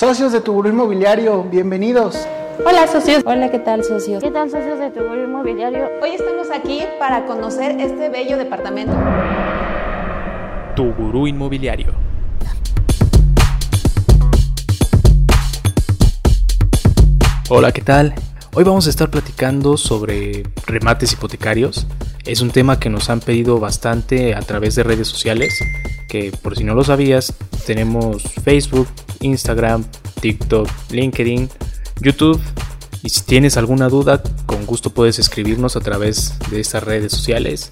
Socios de Tuburo Inmobiliario, bienvenidos. Hola socios. Hola, ¿qué tal socios? ¿Qué tal socios de Tuburo Inmobiliario? Hoy estamos aquí para conocer este bello departamento. Tu Gurú Inmobiliario. Hola, ¿qué tal? Hoy vamos a estar platicando sobre remates hipotecarios. Es un tema que nos han pedido bastante a través de redes sociales, que por si no lo sabías, tenemos Facebook, Instagram, TikTok, LinkedIn, YouTube. Y si tienes alguna duda, con gusto puedes escribirnos a través de estas redes sociales.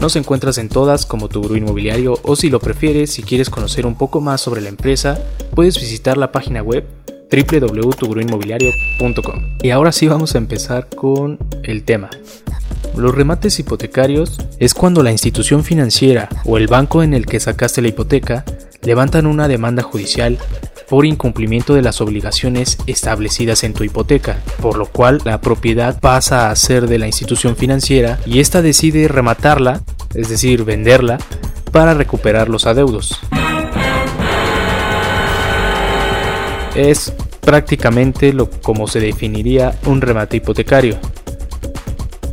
Nos encuentras en todas como tu gurú inmobiliario o si lo prefieres, si quieres conocer un poco más sobre la empresa, puedes visitar la página web www.tuguruinmobiliario.com. Y ahora sí vamos a empezar con el tema. Los remates hipotecarios es cuando la institución financiera o el banco en el que sacaste la hipoteca levantan una demanda judicial por incumplimiento de las obligaciones establecidas en tu hipoteca, por lo cual la propiedad pasa a ser de la institución financiera y ésta decide rematarla, es decir, venderla, para recuperar los adeudos. Es prácticamente lo como se definiría un remate hipotecario.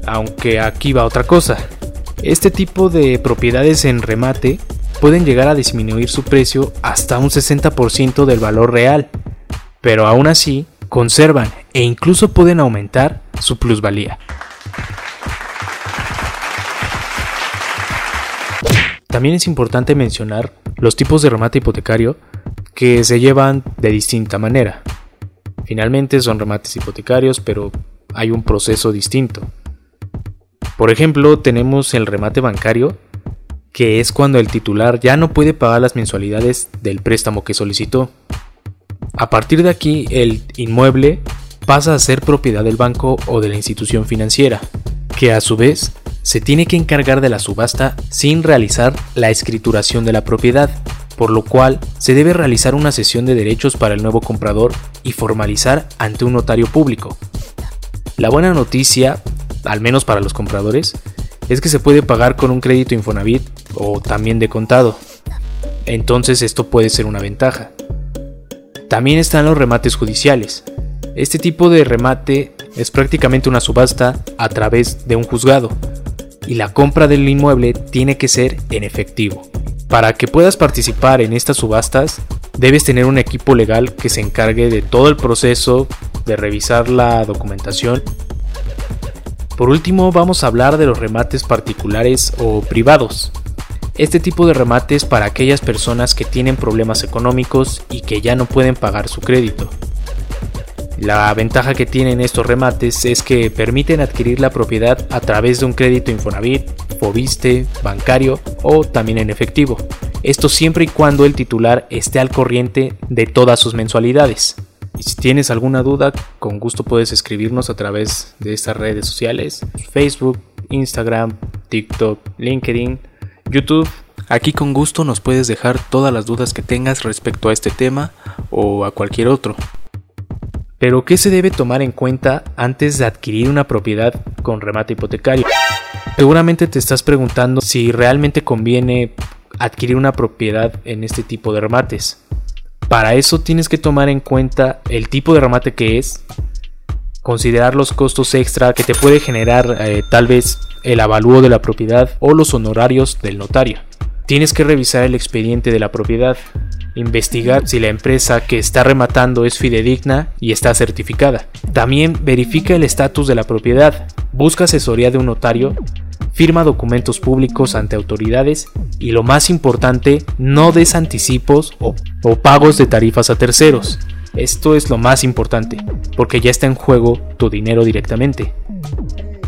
Aunque aquí va otra cosa. Este tipo de propiedades en remate pueden llegar a disminuir su precio hasta un 60% del valor real, pero aún así conservan e incluso pueden aumentar su plusvalía. También es importante mencionar los tipos de remate hipotecario que se llevan de distinta manera. Finalmente son remates hipotecarios, pero hay un proceso distinto. Por ejemplo, tenemos el remate bancario, que es cuando el titular ya no puede pagar las mensualidades del préstamo que solicitó. A partir de aquí, el inmueble pasa a ser propiedad del banco o de la institución financiera, que a su vez se tiene que encargar de la subasta sin realizar la escrituración de la propiedad por lo cual se debe realizar una sesión de derechos para el nuevo comprador y formalizar ante un notario público. La buena noticia, al menos para los compradores, es que se puede pagar con un crédito Infonavit o también de contado. Entonces esto puede ser una ventaja. También están los remates judiciales. Este tipo de remate es prácticamente una subasta a través de un juzgado y la compra del inmueble tiene que ser en efectivo. Para que puedas participar en estas subastas, debes tener un equipo legal que se encargue de todo el proceso, de revisar la documentación. Por último, vamos a hablar de los remates particulares o privados. Este tipo de remates para aquellas personas que tienen problemas económicos y que ya no pueden pagar su crédito. La ventaja que tienen estos remates es que permiten adquirir la propiedad a través de un crédito Infonavit, Fobiste, bancario o también en efectivo. Esto siempre y cuando el titular esté al corriente de todas sus mensualidades. Y si tienes alguna duda, con gusto puedes escribirnos a través de estas redes sociales, Facebook, Instagram, TikTok, LinkedIn, YouTube. Aquí con gusto nos puedes dejar todas las dudas que tengas respecto a este tema o a cualquier otro. Pero ¿qué se debe tomar en cuenta antes de adquirir una propiedad con remate hipotecario? Seguramente te estás preguntando si realmente conviene adquirir una propiedad en este tipo de remates. Para eso tienes que tomar en cuenta el tipo de remate que es, considerar los costos extra que te puede generar eh, tal vez el avalúo de la propiedad o los honorarios del notario. Tienes que revisar el expediente de la propiedad, investigar si la empresa que está rematando es fidedigna y está certificada. También verifica el estatus de la propiedad, busca asesoría de un notario, firma documentos públicos ante autoridades y lo más importante, no des anticipos o, o pagos de tarifas a terceros. Esto es lo más importante, porque ya está en juego tu dinero directamente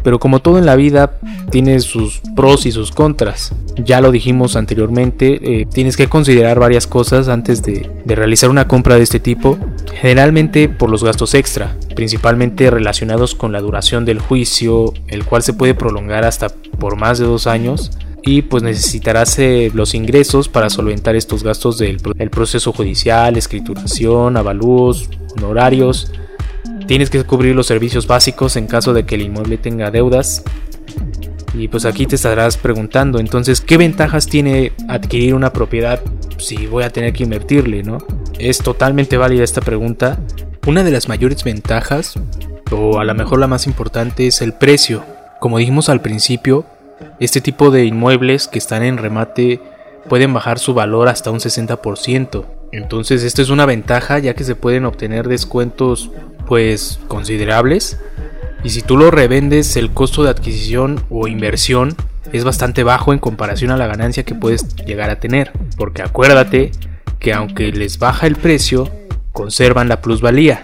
pero como todo en la vida tiene sus pros y sus contras. Ya lo dijimos anteriormente, eh, tienes que considerar varias cosas antes de, de realizar una compra de este tipo, generalmente por los gastos extra, principalmente relacionados con la duración del juicio, el cual se puede prolongar hasta por más de dos años y pues necesitarás eh, los ingresos para solventar estos gastos del el proceso judicial, escrituración, avalúos, honorarios, Tienes que cubrir los servicios básicos en caso de que el inmueble tenga deudas. Y pues aquí te estarás preguntando, entonces, ¿qué ventajas tiene adquirir una propiedad si voy a tener que invertirle, no? Es totalmente válida esta pregunta. Una de las mayores ventajas, o a lo mejor la más importante, es el precio. Como dijimos al principio, este tipo de inmuebles que están en remate pueden bajar su valor hasta un 60%. Entonces esto es una ventaja ya que se pueden obtener descuentos pues considerables y si tú lo revendes el costo de adquisición o inversión es bastante bajo en comparación a la ganancia que puedes llegar a tener. Porque acuérdate que aunque les baja el precio, conservan la plusvalía.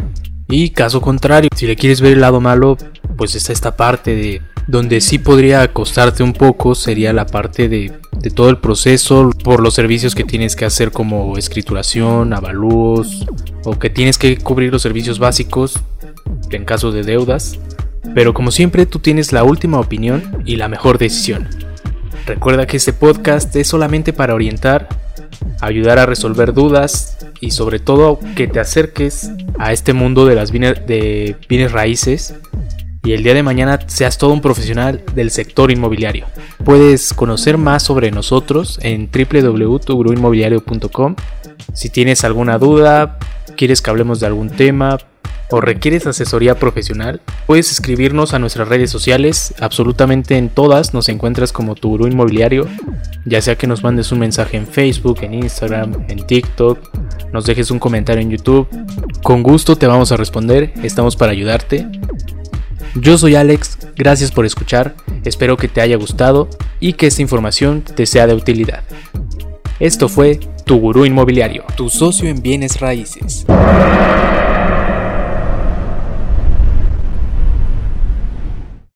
Y caso contrario, si le quieres ver el lado malo, pues está esta parte de donde sí podría costarte un poco sería la parte de, de, todo el proceso por los servicios que tienes que hacer como escrituración, avalúos o que tienes que cubrir los servicios básicos en caso de deudas. Pero como siempre tú tienes la última opinión y la mejor decisión. Recuerda que este podcast es solamente para orientar, ayudar a resolver dudas y sobre todo que te acerques a este mundo de las bienes, de raíces y el día de mañana seas todo un profesional del sector inmobiliario. Puedes conocer más sobre nosotros en www.tugruinmobiliario.com. Si tienes alguna duda, quieres que hablemos de algún tema, o requieres asesoría profesional, puedes escribirnos a nuestras redes sociales, absolutamente en todas nos encuentras como tu gurú inmobiliario, ya sea que nos mandes un mensaje en Facebook, en Instagram, en TikTok, nos dejes un comentario en YouTube, con gusto te vamos a responder, estamos para ayudarte. Yo soy Alex, gracias por escuchar, espero que te haya gustado y que esta información te sea de utilidad. Esto fue Tu Gurú Inmobiliario, tu socio en bienes raíces.